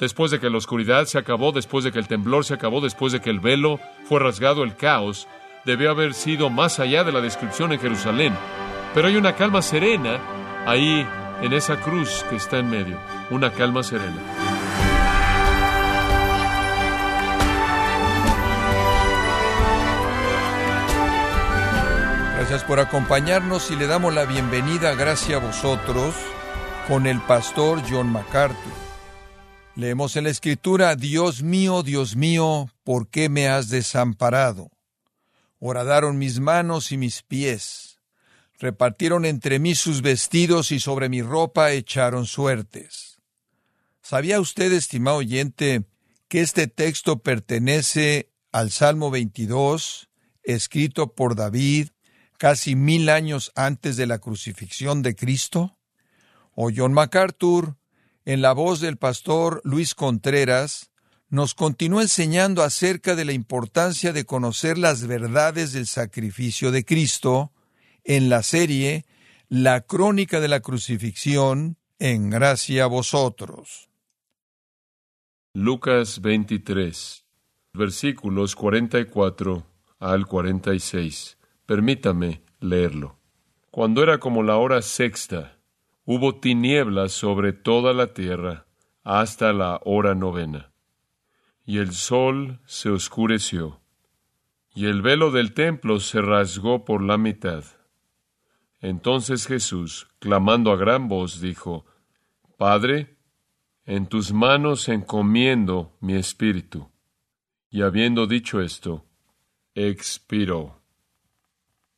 después de que la oscuridad se acabó, después de que el temblor se acabó, después de que el velo fue rasgado, el caos debió haber sido más allá de la descripción en Jerusalén. Pero hay una calma serena ahí en esa cruz que está en medio, una calma serena. Gracias por acompañarnos y le damos la bienvenida, gracias a vosotros, con el pastor John MacArthur. Leemos en la Escritura, Dios mío, Dios mío, ¿por qué me has desamparado? Horadaron mis manos y mis pies. Repartieron entre mí sus vestidos y sobre mi ropa echaron suertes. ¿Sabía usted, estimado oyente, que este texto pertenece al Salmo 22, escrito por David casi mil años antes de la crucifixión de Cristo? O John MacArthur, en la voz del pastor Luis Contreras, nos continúa enseñando acerca de la importancia de conocer las verdades del sacrificio de Cristo en la serie La crónica de la crucifixión en gracia a vosotros. Lucas 23, versículos 44 al 46. Permítame leerlo. Cuando era como la hora sexta, hubo tinieblas sobre toda la tierra hasta la hora novena. Y el sol se oscureció, y el velo del templo se rasgó por la mitad. Entonces Jesús, clamando a gran voz, dijo, Padre, en tus manos encomiendo mi espíritu. Y habiendo dicho esto, expiró.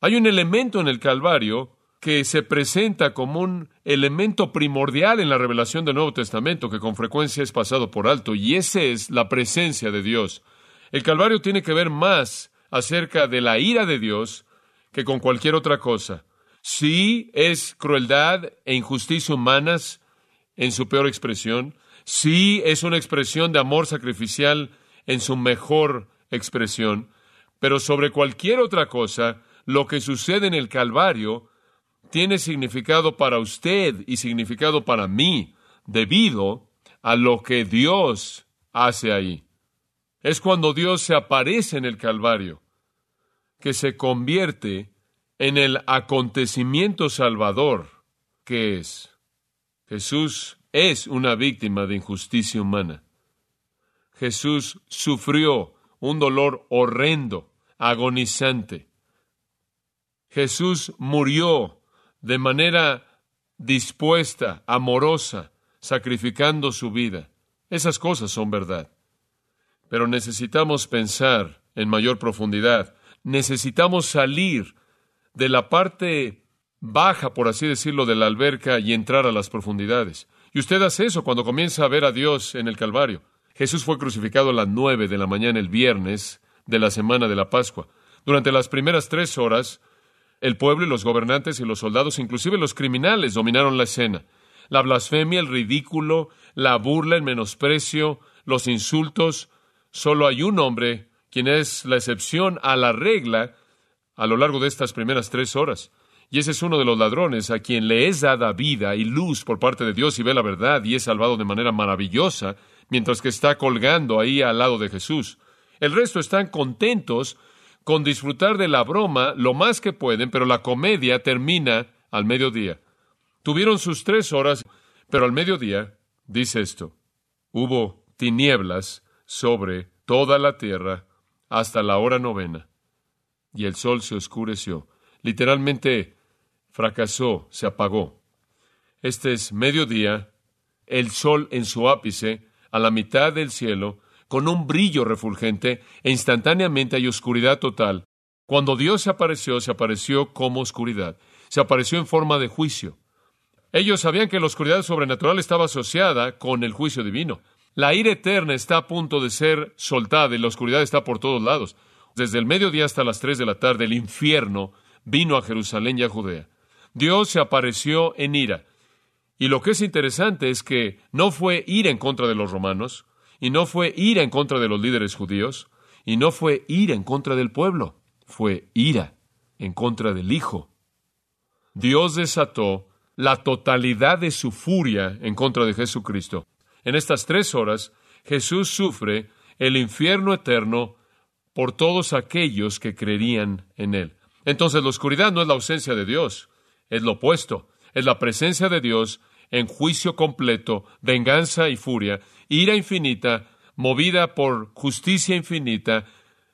Hay un elemento en el Calvario que se presenta como un elemento primordial en la revelación del Nuevo Testamento que con frecuencia es pasado por alto, y esa es la presencia de Dios. El Calvario tiene que ver más acerca de la ira de Dios que con cualquier otra cosa. Sí es crueldad e injusticia humanas en su peor expresión, sí es una expresión de amor sacrificial en su mejor expresión, pero sobre cualquier otra cosa, lo que sucede en el Calvario tiene significado para usted y significado para mí debido a lo que Dios hace ahí. Es cuando Dios se aparece en el Calvario que se convierte en el acontecimiento salvador que es. Jesús es una víctima de injusticia humana. Jesús sufrió un dolor horrendo, agonizante. Jesús murió de manera dispuesta, amorosa, sacrificando su vida. Esas cosas son verdad. Pero necesitamos pensar en mayor profundidad. Necesitamos salir de la parte baja, por así decirlo, de la alberca y entrar a las profundidades. Y usted hace eso cuando comienza a ver a Dios en el Calvario. Jesús fue crucificado a las nueve de la mañana el viernes de la semana de la Pascua. Durante las primeras tres horas, el pueblo y los gobernantes y los soldados, inclusive los criminales, dominaron la escena. La blasfemia, el ridículo, la burla, el menosprecio, los insultos. Solo hay un hombre quien es la excepción a la regla a lo largo de estas primeras tres horas. Y ese es uno de los ladrones a quien le es dada vida y luz por parte de Dios y ve la verdad y es salvado de manera maravillosa, mientras que está colgando ahí al lado de Jesús. El resto están contentos con disfrutar de la broma lo más que pueden, pero la comedia termina al mediodía. Tuvieron sus tres horas, pero al mediodía, dice esto, hubo tinieblas sobre toda la tierra hasta la hora novena, y el sol se oscureció. Literalmente fracasó, se apagó. Este es mediodía, el sol en su ápice, a la mitad del cielo, con un brillo refulgente, e instantáneamente hay oscuridad total. Cuando Dios se apareció, se apareció como oscuridad, se apareció en forma de juicio. Ellos sabían que la oscuridad sobrenatural estaba asociada con el juicio divino. La ira eterna está a punto de ser soltada y la oscuridad está por todos lados. Desde el mediodía hasta las tres de la tarde, el infierno vino a Jerusalén y a Judea. Dios se apareció en ira. Y lo que es interesante es que no fue ira en contra de los romanos, y no fue ira en contra de los líderes judíos, y no fue ira en contra del pueblo, fue ira en contra del Hijo. Dios desató la totalidad de su furia en contra de Jesucristo. En estas tres horas, Jesús sufre el infierno eterno por todos aquellos que creerían en Él. Entonces la oscuridad no es la ausencia de Dios, es lo opuesto, es la presencia de Dios en juicio completo, venganza y furia, ira infinita, movida por justicia infinita,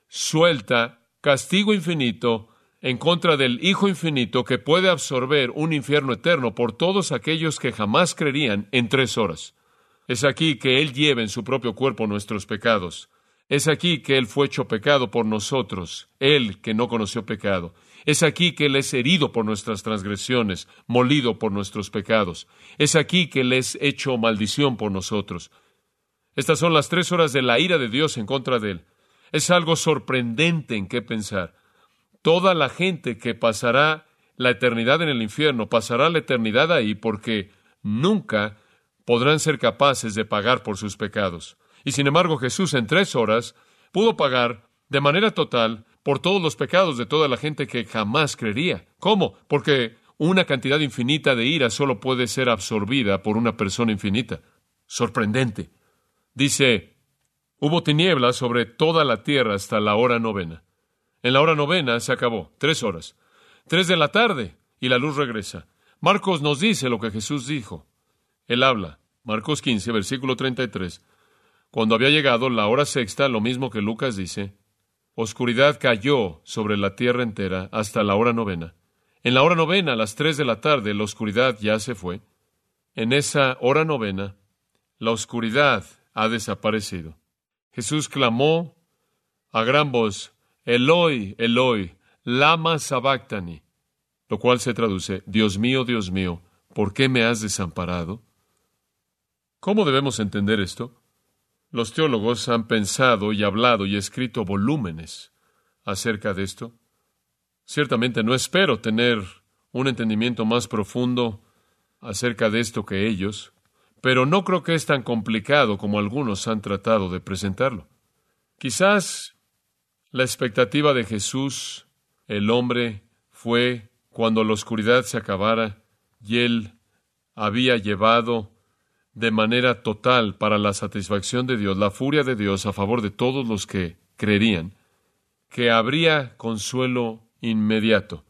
suelta, castigo infinito, en contra del Hijo infinito que puede absorber un infierno eterno por todos aquellos que jamás creerían en tres horas. Es aquí que Él lleva en su propio cuerpo nuestros pecados. Es aquí que Él fue hecho pecado por nosotros, Él que no conoció pecado. Es aquí que Él es herido por nuestras transgresiones, molido por nuestros pecados. Es aquí que Él es hecho maldición por nosotros. Estas son las tres horas de la ira de Dios en contra de Él. Es algo sorprendente en qué pensar. Toda la gente que pasará la eternidad en el infierno pasará la eternidad ahí porque nunca podrán ser capaces de pagar por sus pecados. Y sin embargo Jesús en tres horas pudo pagar de manera total por todos los pecados de toda la gente que jamás creería. ¿Cómo? Porque una cantidad infinita de ira solo puede ser absorbida por una persona infinita. Sorprendente. Dice, hubo tinieblas sobre toda la tierra hasta la hora novena. En la hora novena se acabó, tres horas. Tres de la tarde y la luz regresa. Marcos nos dice lo que Jesús dijo. Él habla. Marcos 15, versículo 33. Cuando había llegado la hora sexta, lo mismo que Lucas dice, oscuridad cayó sobre la tierra entera hasta la hora novena. En la hora novena, a las tres de la tarde, la oscuridad ya se fue. En esa hora novena, la oscuridad ha desaparecido. Jesús clamó a gran voz, Eloi, Eloi, lama sabactani, lo cual se traduce, Dios mío, Dios mío, ¿por qué me has desamparado? ¿Cómo debemos entender esto? Los teólogos han pensado y hablado y escrito volúmenes acerca de esto. Ciertamente no espero tener un entendimiento más profundo acerca de esto que ellos, pero no creo que es tan complicado como algunos han tratado de presentarlo. Quizás la expectativa de Jesús, el hombre, fue cuando la oscuridad se acabara y él había llevado de manera total para la satisfacción de Dios, la furia de Dios a favor de todos los que creerían, que habría consuelo inmediato,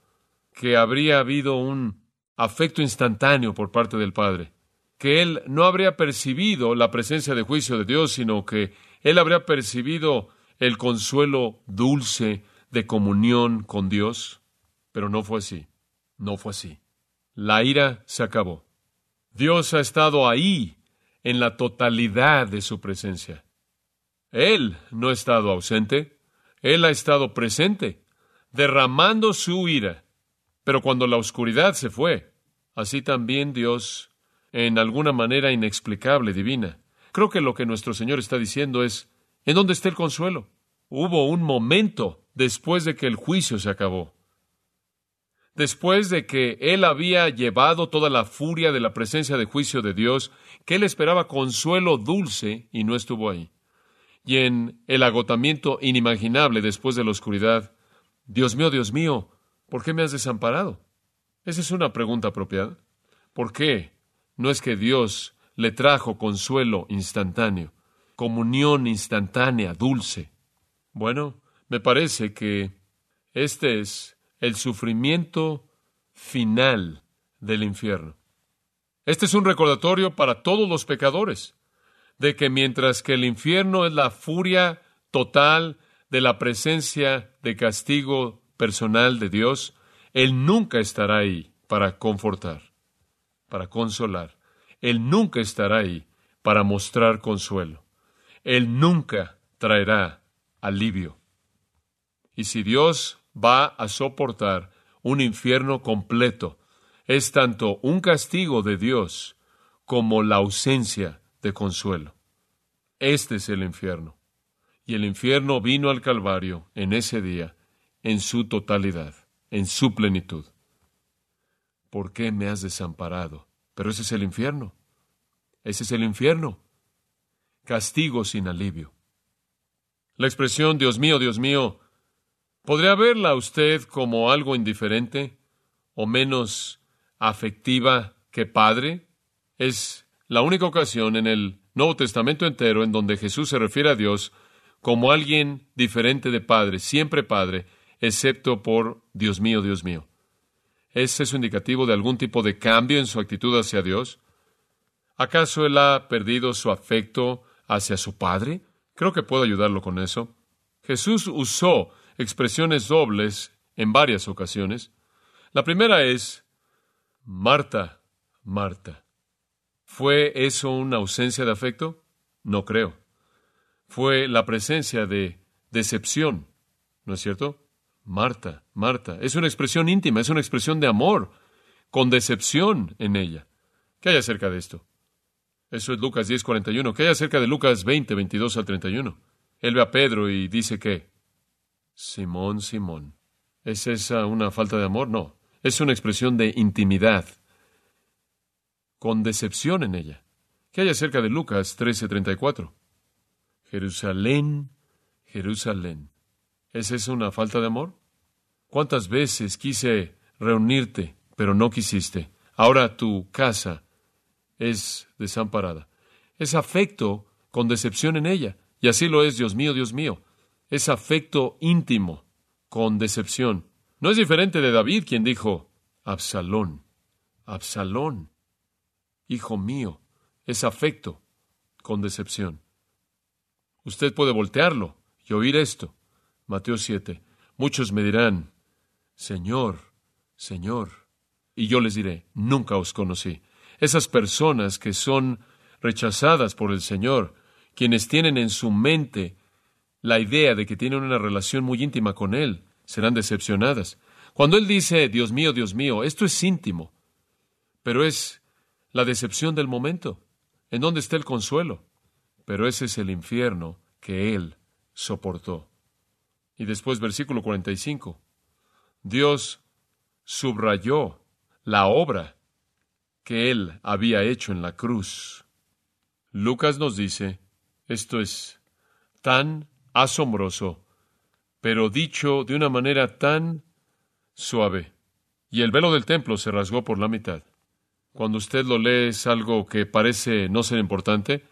que habría habido un afecto instantáneo por parte del Padre, que él no habría percibido la presencia de juicio de Dios, sino que él habría percibido el consuelo dulce de comunión con Dios. Pero no fue así, no fue así. La ira se acabó. Dios ha estado ahí en la totalidad de su presencia. Él no ha estado ausente, Él ha estado presente, derramando su ira. Pero cuando la oscuridad se fue, así también Dios, en alguna manera inexplicable, divina. Creo que lo que nuestro Señor está diciendo es, ¿en dónde está el consuelo? Hubo un momento después de que el juicio se acabó después de que él había llevado toda la furia de la presencia de juicio de Dios, que él esperaba consuelo dulce y no estuvo ahí. Y en el agotamiento inimaginable después de la oscuridad, Dios mío, Dios mío, ¿por qué me has desamparado? Esa es una pregunta apropiada. ¿Por qué? No es que Dios le trajo consuelo instantáneo, comunión instantánea, dulce. Bueno, me parece que este es el sufrimiento final del infierno. Este es un recordatorio para todos los pecadores de que mientras que el infierno es la furia total de la presencia de castigo personal de Dios, Él nunca estará ahí para confortar, para consolar. Él nunca estará ahí para mostrar consuelo. Él nunca traerá alivio. Y si Dios va a soportar un infierno completo. Es tanto un castigo de Dios como la ausencia de consuelo. Este es el infierno. Y el infierno vino al Calvario en ese día, en su totalidad, en su plenitud. ¿Por qué me has desamparado? Pero ese es el infierno. Ese es el infierno. Castigo sin alivio. La expresión Dios mío, Dios mío, ¿Podría verla usted como algo indiferente o menos afectiva que padre? Es la única ocasión en el Nuevo Testamento entero en donde Jesús se refiere a Dios como alguien diferente de Padre, siempre Padre, excepto por Dios mío, Dios mío. ¿Es eso indicativo de algún tipo de cambio en su actitud hacia Dios? ¿Acaso él ha perdido su afecto hacia su Padre? Creo que puedo ayudarlo con eso. Jesús usó expresiones dobles en varias ocasiones. La primera es, Marta, Marta. ¿Fue eso una ausencia de afecto? No creo. Fue la presencia de decepción, ¿no es cierto? Marta, Marta. Es una expresión íntima, es una expresión de amor, con decepción en ella. ¿Qué hay acerca de esto? Eso es Lucas 10, 41. ¿Qué hay acerca de Lucas 20, 22 al 31? Él ve a Pedro y dice que, Simón, Simón, ¿es esa una falta de amor? No, es una expresión de intimidad, con decepción en ella. ¿Qué hay acerca de Lucas 13, 34? Jerusalén, Jerusalén. ¿Es eso una falta de amor? ¿Cuántas veces quise reunirte, pero no quisiste? Ahora tu casa es desamparada. Es afecto con decepción en ella. Y así lo es, Dios mío, Dios mío. Es afecto íntimo con decepción. No es diferente de David quien dijo, Absalón, Absalón, hijo mío. Es afecto con decepción. Usted puede voltearlo y oír esto. Mateo 7. Muchos me dirán, Señor, Señor. Y yo les diré, nunca os conocí. Esas personas que son rechazadas por el Señor, quienes tienen en su mente la idea de que tienen una relación muy íntima con Él, serán decepcionadas. Cuando Él dice, Dios mío, Dios mío, esto es íntimo, pero es la decepción del momento. ¿En dónde está el consuelo? Pero ese es el infierno que Él soportó. Y después versículo 45. Dios subrayó la obra que Él había hecho en la cruz. Lucas nos dice, esto es tan asombroso, pero dicho de una manera tan suave. Y el velo del templo se rasgó por la mitad. Cuando usted lo lee es algo que parece no ser importante.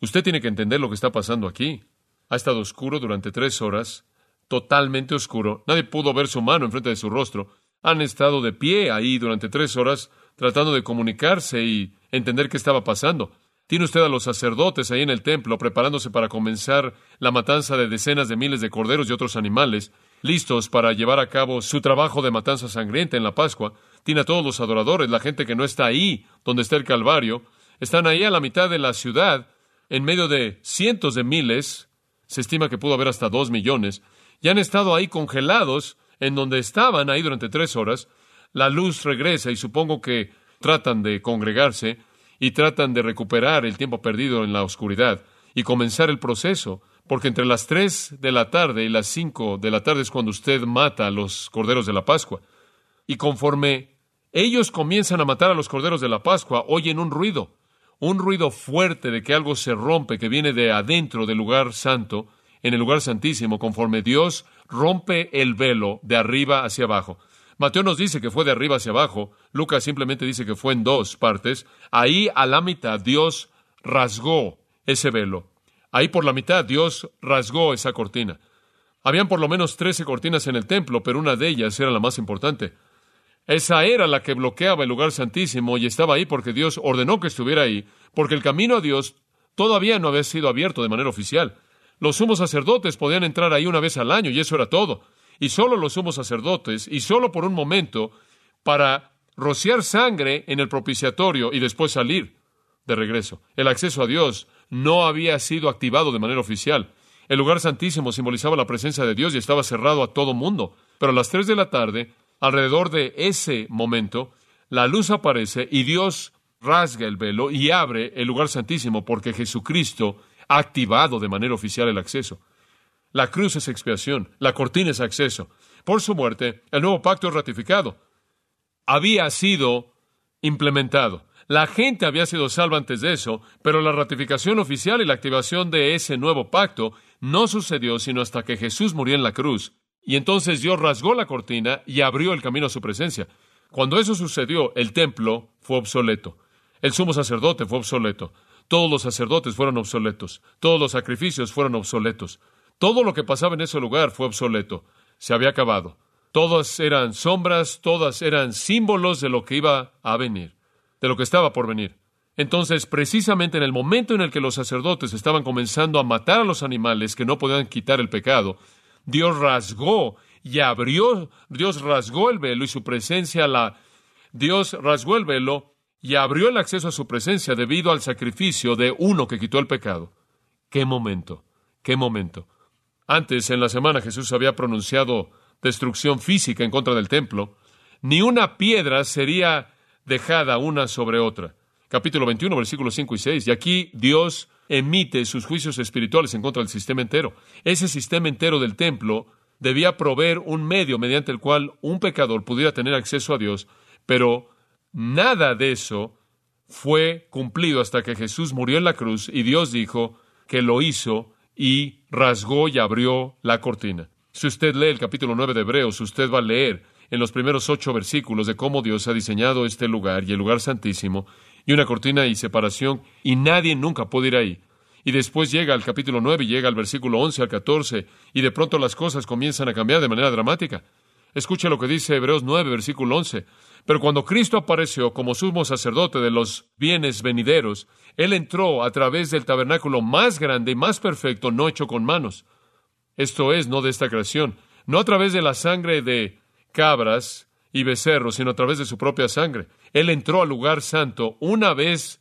Usted tiene que entender lo que está pasando aquí. Ha estado oscuro durante tres horas, totalmente oscuro. Nadie pudo ver su mano enfrente de su rostro. Han estado de pie ahí durante tres horas tratando de comunicarse y entender qué estaba pasando. Tiene usted a los sacerdotes ahí en el templo preparándose para comenzar la matanza de decenas de miles de corderos y otros animales, listos para llevar a cabo su trabajo de matanza sangrienta en la Pascua. Tiene a todos los adoradores, la gente que no está ahí donde está el Calvario. Están ahí a la mitad de la ciudad, en medio de cientos de miles, se estima que pudo haber hasta dos millones, y han estado ahí congelados en donde estaban ahí durante tres horas. La luz regresa y supongo que tratan de congregarse y tratan de recuperar el tiempo perdido en la oscuridad y comenzar el proceso, porque entre las tres de la tarde y las cinco de la tarde es cuando usted mata a los corderos de la Pascua. Y conforme ellos comienzan a matar a los corderos de la Pascua, oyen un ruido, un ruido fuerte de que algo se rompe, que viene de adentro del lugar santo, en el lugar santísimo, conforme Dios rompe el velo de arriba hacia abajo. Mateo nos dice que fue de arriba hacia abajo, Lucas simplemente dice que fue en dos partes. Ahí a la mitad Dios rasgó ese velo. Ahí por la mitad Dios rasgó esa cortina. Habían por lo menos trece cortinas en el templo, pero una de ellas era la más importante. Esa era la que bloqueaba el lugar santísimo y estaba ahí porque Dios ordenó que estuviera ahí, porque el camino a Dios todavía no había sido abierto de manera oficial. Los sumos sacerdotes podían entrar ahí una vez al año y eso era todo y solo los sumos sacerdotes, y solo por un momento, para rociar sangre en el propiciatorio y después salir de regreso. El acceso a Dios no había sido activado de manera oficial. El lugar santísimo simbolizaba la presencia de Dios y estaba cerrado a todo mundo. Pero a las tres de la tarde, alrededor de ese momento, la luz aparece y Dios rasga el velo y abre el lugar santísimo porque Jesucristo ha activado de manera oficial el acceso. La cruz es expiación, la cortina es acceso. Por su muerte, el nuevo pacto es ratificado. Había sido implementado. La gente había sido salva antes de eso, pero la ratificación oficial y la activación de ese nuevo pacto no sucedió sino hasta que Jesús murió en la cruz. Y entonces Dios rasgó la cortina y abrió el camino a su presencia. Cuando eso sucedió, el templo fue obsoleto. El sumo sacerdote fue obsoleto. todos los sacerdotes fueron obsoletos, todos los sacrificios fueron obsoletos, todo lo que pasaba en ese lugar fue obsoleto, se había acabado. Todas eran sombras, todas eran símbolos de lo que iba a venir, de lo que estaba por venir. Entonces, precisamente en el momento en el que los sacerdotes estaban comenzando a matar a los animales que no podían quitar el pecado, Dios rasgó y abrió, Dios rasgó el velo y su presencia la Dios rasgó el velo y abrió el acceso a su presencia debido al sacrificio de uno que quitó el pecado. Qué momento, qué momento. Antes en la semana Jesús había pronunciado destrucción física en contra del templo. Ni una piedra sería dejada una sobre otra. Capítulo 21, versículos 5 y 6. Y aquí Dios emite sus juicios espirituales en contra del sistema entero. Ese sistema entero del templo debía proveer un medio mediante el cual un pecador pudiera tener acceso a Dios, pero nada de eso fue cumplido hasta que Jesús murió en la cruz y Dios dijo que lo hizo y rasgó y abrió la cortina. Si usted lee el capítulo 9 de Hebreos, usted va a leer en los primeros ocho versículos de cómo Dios ha diseñado este lugar y el lugar santísimo, y una cortina y separación, y nadie nunca puede ir ahí. Y después llega al capítulo 9 y llega al versículo 11 al 14, y de pronto las cosas comienzan a cambiar de manera dramática. Escuche lo que dice Hebreos 9, versículo 11. Pero cuando Cristo apareció como sumo sacerdote de los bienes venideros, Él entró a través del tabernáculo más grande y más perfecto, no hecho con manos. Esto es, no de esta creación, no a través de la sangre de cabras y becerros, sino a través de su propia sangre. Él entró al lugar santo una vez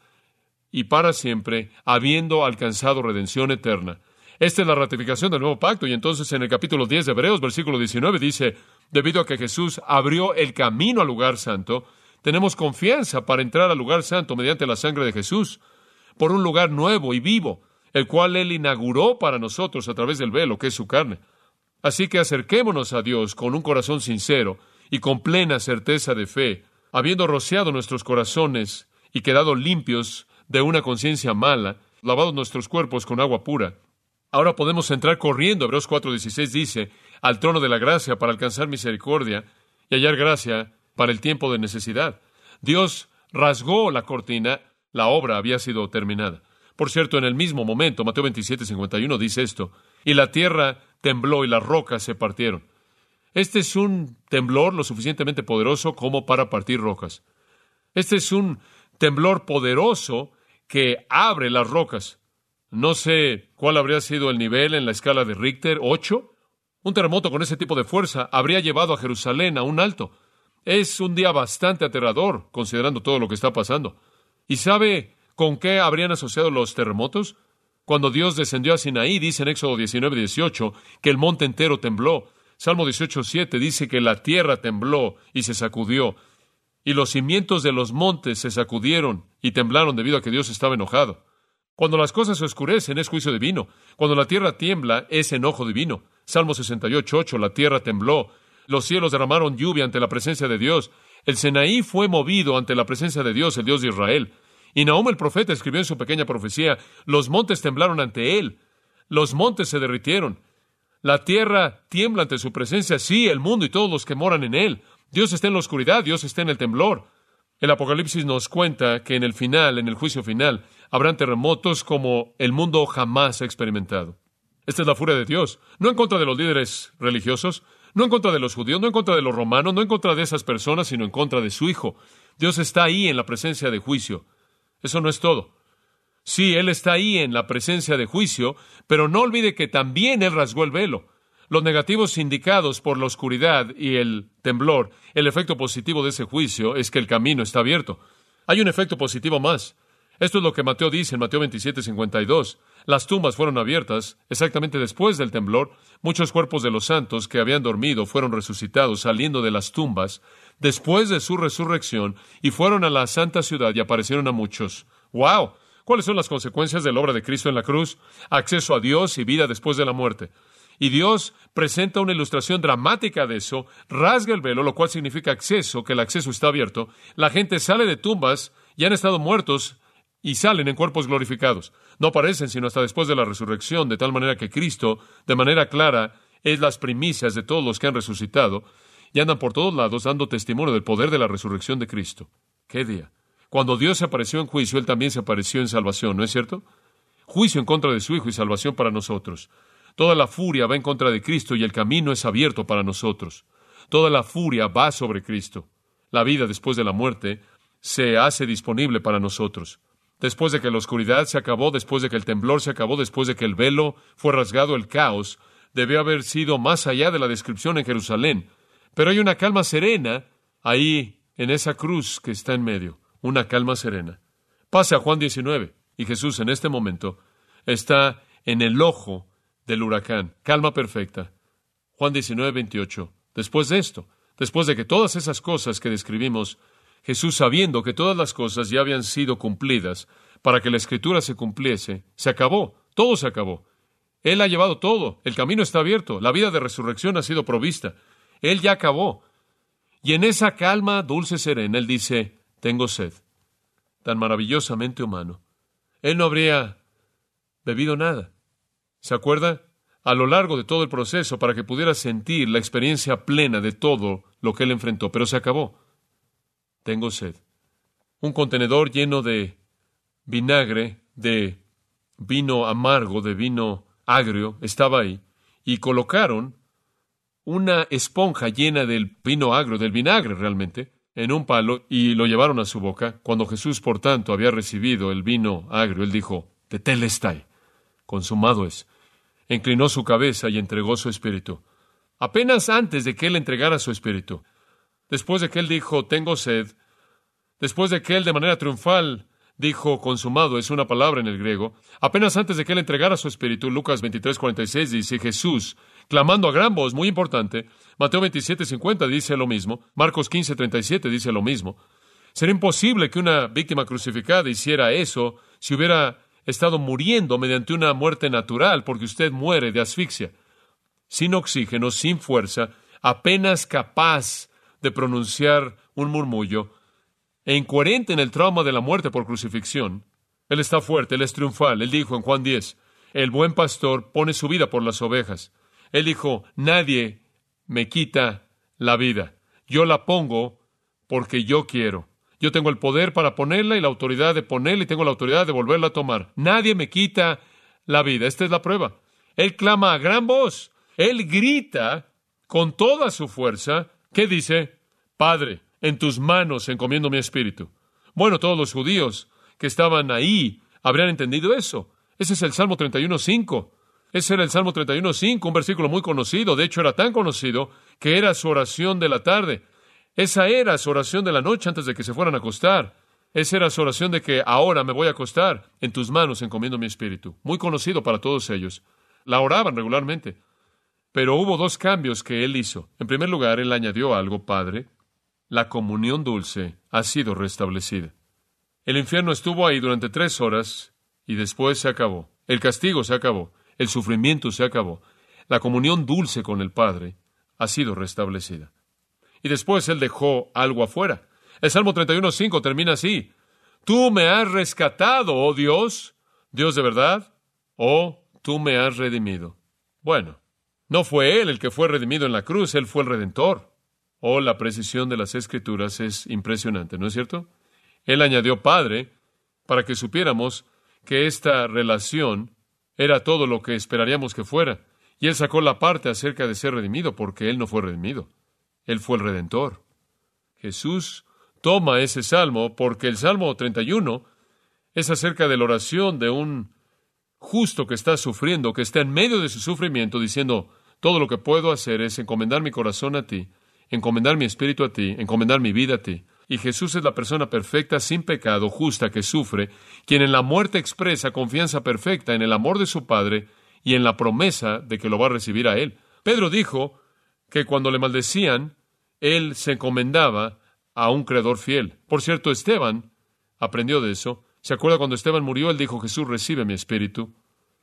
y para siempre, habiendo alcanzado redención eterna. Esta es la ratificación del nuevo pacto. Y entonces en el capítulo 10 de Hebreos, versículo 19, dice, debido a que Jesús abrió el camino al lugar santo, tenemos confianza para entrar al lugar santo mediante la sangre de Jesús, por un lugar nuevo y vivo, el cual Él inauguró para nosotros a través del velo, que es su carne. Así que acerquémonos a Dios con un corazón sincero y con plena certeza de fe, habiendo rociado nuestros corazones y quedado limpios de una conciencia mala, lavado nuestros cuerpos con agua pura, Ahora podemos entrar corriendo, Hebreos 4:16 dice, al trono de la gracia para alcanzar misericordia y hallar gracia para el tiempo de necesidad. Dios rasgó la cortina, la obra había sido terminada. Por cierto, en el mismo momento, Mateo 27:51 dice esto, y la tierra tembló y las rocas se partieron. Este es un temblor lo suficientemente poderoso como para partir rocas. Este es un temblor poderoso que abre las rocas. No sé cuál habría sido el nivel en la escala de Richter, ¿ocho? Un terremoto con ese tipo de fuerza habría llevado a Jerusalén a un alto. Es un día bastante aterrador, considerando todo lo que está pasando. ¿Y sabe con qué habrían asociado los terremotos? Cuando Dios descendió a Sinaí, dice en Éxodo 19, 18, que el monte entero tembló. Salmo 18, 7 dice que la tierra tembló y se sacudió. Y los cimientos de los montes se sacudieron y temblaron debido a que Dios estaba enojado. Cuando las cosas se oscurecen es juicio divino. Cuando la tierra tiembla es enojo divino. Salmo 68, 8, la tierra tembló. Los cielos derramaron lluvia ante la presencia de Dios. El Senaí fue movido ante la presencia de Dios, el Dios de Israel. Y Nahum el profeta escribió en su pequeña profecía, los montes temblaron ante él, los montes se derritieron. La tierra tiembla ante su presencia, sí, el mundo y todos los que moran en él. Dios está en la oscuridad, Dios está en el temblor. El Apocalipsis nos cuenta que en el final, en el juicio final, habrán terremotos como el mundo jamás ha experimentado. Esta es la furia de Dios, no en contra de los líderes religiosos, no en contra de los judíos, no en contra de los romanos, no en contra de esas personas, sino en contra de su Hijo. Dios está ahí en la presencia de juicio. Eso no es todo. Sí, Él está ahí en la presencia de juicio, pero no olvide que también Él rasgó el velo. Los negativos indicados por la oscuridad y el temblor, el efecto positivo de ese juicio es que el camino está abierto. Hay un efecto positivo más. Esto es lo que Mateo dice en Mateo 27, 52. Las tumbas fueron abiertas exactamente después del temblor. Muchos cuerpos de los santos que habían dormido fueron resucitados saliendo de las tumbas después de su resurrección y fueron a la santa ciudad y aparecieron a muchos. ¡Wow! ¿Cuáles son las consecuencias de la obra de Cristo en la cruz? Acceso a Dios y vida después de la muerte. Y Dios presenta una ilustración dramática de eso, rasga el velo, lo cual significa acceso, que el acceso está abierto. La gente sale de tumbas y han estado muertos y salen en cuerpos glorificados. No aparecen sino hasta después de la resurrección, de tal manera que Cristo, de manera clara, es las primicias de todos los que han resucitado y andan por todos lados dando testimonio del poder de la resurrección de Cristo. ¡Qué día! Cuando Dios se apareció en juicio, Él también se apareció en salvación, ¿no es cierto? Juicio en contra de su Hijo y salvación para nosotros. Toda la furia va en contra de Cristo y el camino es abierto para nosotros. Toda la furia va sobre Cristo. La vida después de la muerte se hace disponible para nosotros. Después de que la oscuridad se acabó, después de que el temblor se acabó, después de que el velo fue rasgado, el caos debió haber sido más allá de la descripción en Jerusalén. Pero hay una calma serena ahí en esa cruz que está en medio una calma serena. Pase a Juan 19 y Jesús en este momento está en el ojo del huracán, calma perfecta. Juan 19, 28. Después de esto, después de que todas esas cosas que describimos, Jesús sabiendo que todas las cosas ya habían sido cumplidas para que la escritura se cumpliese, se acabó, todo se acabó. Él ha llevado todo, el camino está abierto, la vida de resurrección ha sido provista. Él ya acabó. Y en esa calma dulce serena, Él dice, tengo sed. Tan maravillosamente humano. Él no habría bebido nada. ¿Se acuerda? A lo largo de todo el proceso para que pudiera sentir la experiencia plena de todo lo que él enfrentó, pero se acabó. Tengo sed. Un contenedor lleno de vinagre, de vino amargo, de vino agrio, estaba ahí, y colocaron una esponja llena del vino agrio, del vinagre realmente, en un palo y lo llevaron a su boca. Cuando Jesús, por tanto, había recibido el vino agrio, él dijo, Tetelestai, consumado es. Inclinó su cabeza y entregó su espíritu. Apenas antes de que él entregara su espíritu, después de que él dijo, tengo sed, después de que él de manera triunfal dijo, consumado es una palabra en el griego, apenas antes de que él entregara su espíritu, Lucas 23, 46 dice, Jesús, clamando a gran voz, muy importante, Mateo 27, 50 dice lo mismo. Marcos 15, 37 dice lo mismo. Sería imposible que una víctima crucificada hiciera eso si hubiera estado muriendo mediante una muerte natural, porque usted muere de asfixia, sin oxígeno, sin fuerza, apenas capaz de pronunciar un murmullo, e incoherente en el trauma de la muerte por crucifixión. Él está fuerte, él es triunfal. Él dijo en Juan 10, el buen pastor pone su vida por las ovejas. Él dijo, nadie me quita la vida. Yo la pongo porque yo quiero. Yo tengo el poder para ponerla y la autoridad de ponerla y tengo la autoridad de volverla a tomar. Nadie me quita la vida. Esta es la prueba. Él clama a gran voz. Él grita con toda su fuerza. ¿Qué dice? Padre, en tus manos encomiendo mi espíritu. Bueno, todos los judíos que estaban ahí habrían entendido eso. Ese es el Salmo 31.5. Ese era el Salmo 31.5, un versículo muy conocido. De hecho, era tan conocido que era su oración de la tarde. Esa era su oración de la noche antes de que se fueran a acostar. Esa era su oración de que ahora me voy a acostar. En tus manos encomiendo mi espíritu. Muy conocido para todos ellos. La oraban regularmente. Pero hubo dos cambios que él hizo. En primer lugar, él añadió algo, Padre. La comunión dulce ha sido restablecida. El infierno estuvo ahí durante tres horas y después se acabó. El castigo se acabó. El sufrimiento se acabó. La comunión dulce con el Padre ha sido restablecida. Y después Él dejó algo afuera. El Salmo 31.5 termina así. Tú me has rescatado, oh Dios, Dios de verdad, oh, tú me has redimido. Bueno, no fue Él el que fue redimido en la cruz, Él fue el redentor. Oh, la precisión de las escrituras es impresionante, ¿no es cierto? Él añadió Padre para que supiéramos que esta relación era todo lo que esperaríamos que fuera. Y él sacó la parte acerca de ser redimido, porque él no fue redimido. Él fue el redentor. Jesús toma ese salmo porque el Salmo 31 es acerca de la oración de un justo que está sufriendo, que está en medio de su sufrimiento, diciendo, todo lo que puedo hacer es encomendar mi corazón a ti, encomendar mi espíritu a ti, encomendar mi vida a ti. Y Jesús es la persona perfecta, sin pecado, justa, que sufre, quien en la muerte expresa confianza perfecta en el amor de su Padre y en la promesa de que lo va a recibir a Él. Pedro dijo que cuando le maldecían, Él se encomendaba a un creador fiel. Por cierto, Esteban aprendió de eso. ¿Se acuerda cuando Esteban murió? Él dijo, Jesús recibe mi espíritu.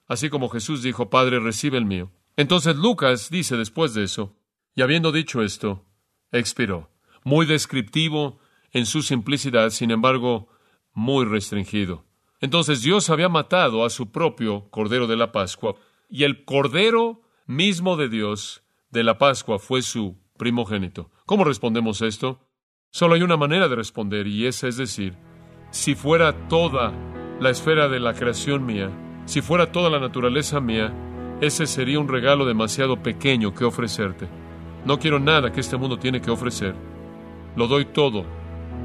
Así como Jesús dijo, Padre, recibe el mío. Entonces Lucas dice después de eso, y habiendo dicho esto, expiró. Muy descriptivo en su simplicidad, sin embargo, muy restringido. Entonces Dios había matado a su propio Cordero de la Pascua, y el Cordero mismo de Dios de la Pascua fue su primogénito. ¿Cómo respondemos esto? Solo hay una manera de responder, y esa es decir, si fuera toda la esfera de la creación mía, si fuera toda la naturaleza mía, ese sería un regalo demasiado pequeño que ofrecerte. No quiero nada que este mundo tiene que ofrecer. Lo doy todo,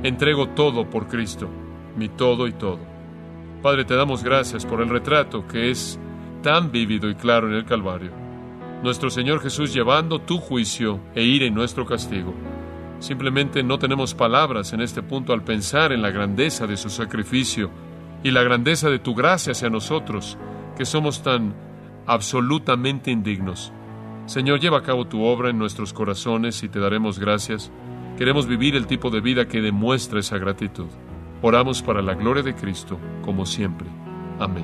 entrego todo por Cristo, mi todo y todo. Padre, te damos gracias por el retrato que es tan vívido y claro en el Calvario. Nuestro Señor Jesús llevando tu juicio e ira en nuestro castigo. Simplemente no tenemos palabras en este punto al pensar en la grandeza de su sacrificio y la grandeza de tu gracia hacia nosotros, que somos tan absolutamente indignos. Señor, lleva a cabo tu obra en nuestros corazones y te daremos gracias. Queremos vivir el tipo de vida que demuestra esa gratitud. Oramos para la gloria de Cristo, como siempre. Amén.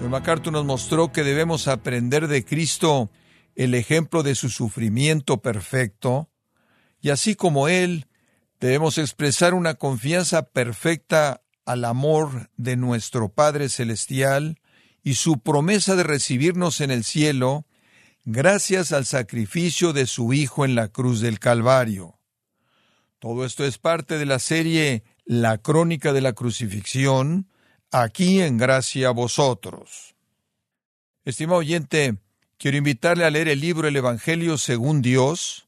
John MacArthur nos mostró que debemos aprender de Cristo el ejemplo de su sufrimiento perfecto, y así como Él, debemos expresar una confianza perfecta al amor de nuestro Padre Celestial y su promesa de recibirnos en el cielo gracias al sacrificio de su Hijo en la cruz del Calvario. Todo esto es parte de la serie La Crónica de la Crucifixión, aquí en Gracia a vosotros. Estimado oyente, quiero invitarle a leer el libro El Evangelio según Dios,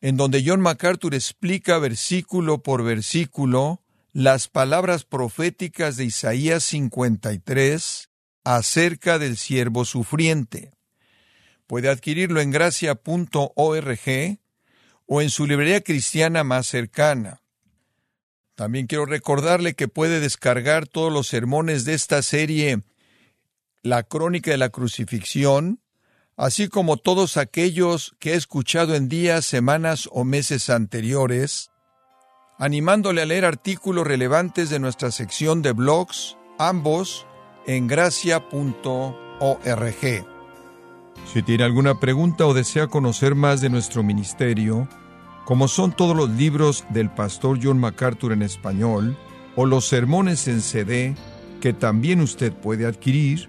en donde John MacArthur explica versículo por versículo las palabras proféticas de Isaías 53 acerca del siervo sufriente. Puede adquirirlo en gracia.org o en su librería cristiana más cercana. También quiero recordarle que puede descargar todos los sermones de esta serie La Crónica de la Crucifixión, así como todos aquellos que he escuchado en días, semanas o meses anteriores, animándole a leer artículos relevantes de nuestra sección de blogs, ambos en gracia.org. Si tiene alguna pregunta o desea conocer más de nuestro ministerio, como son todos los libros del pastor John MacArthur en español, o los sermones en CD que también usted puede adquirir,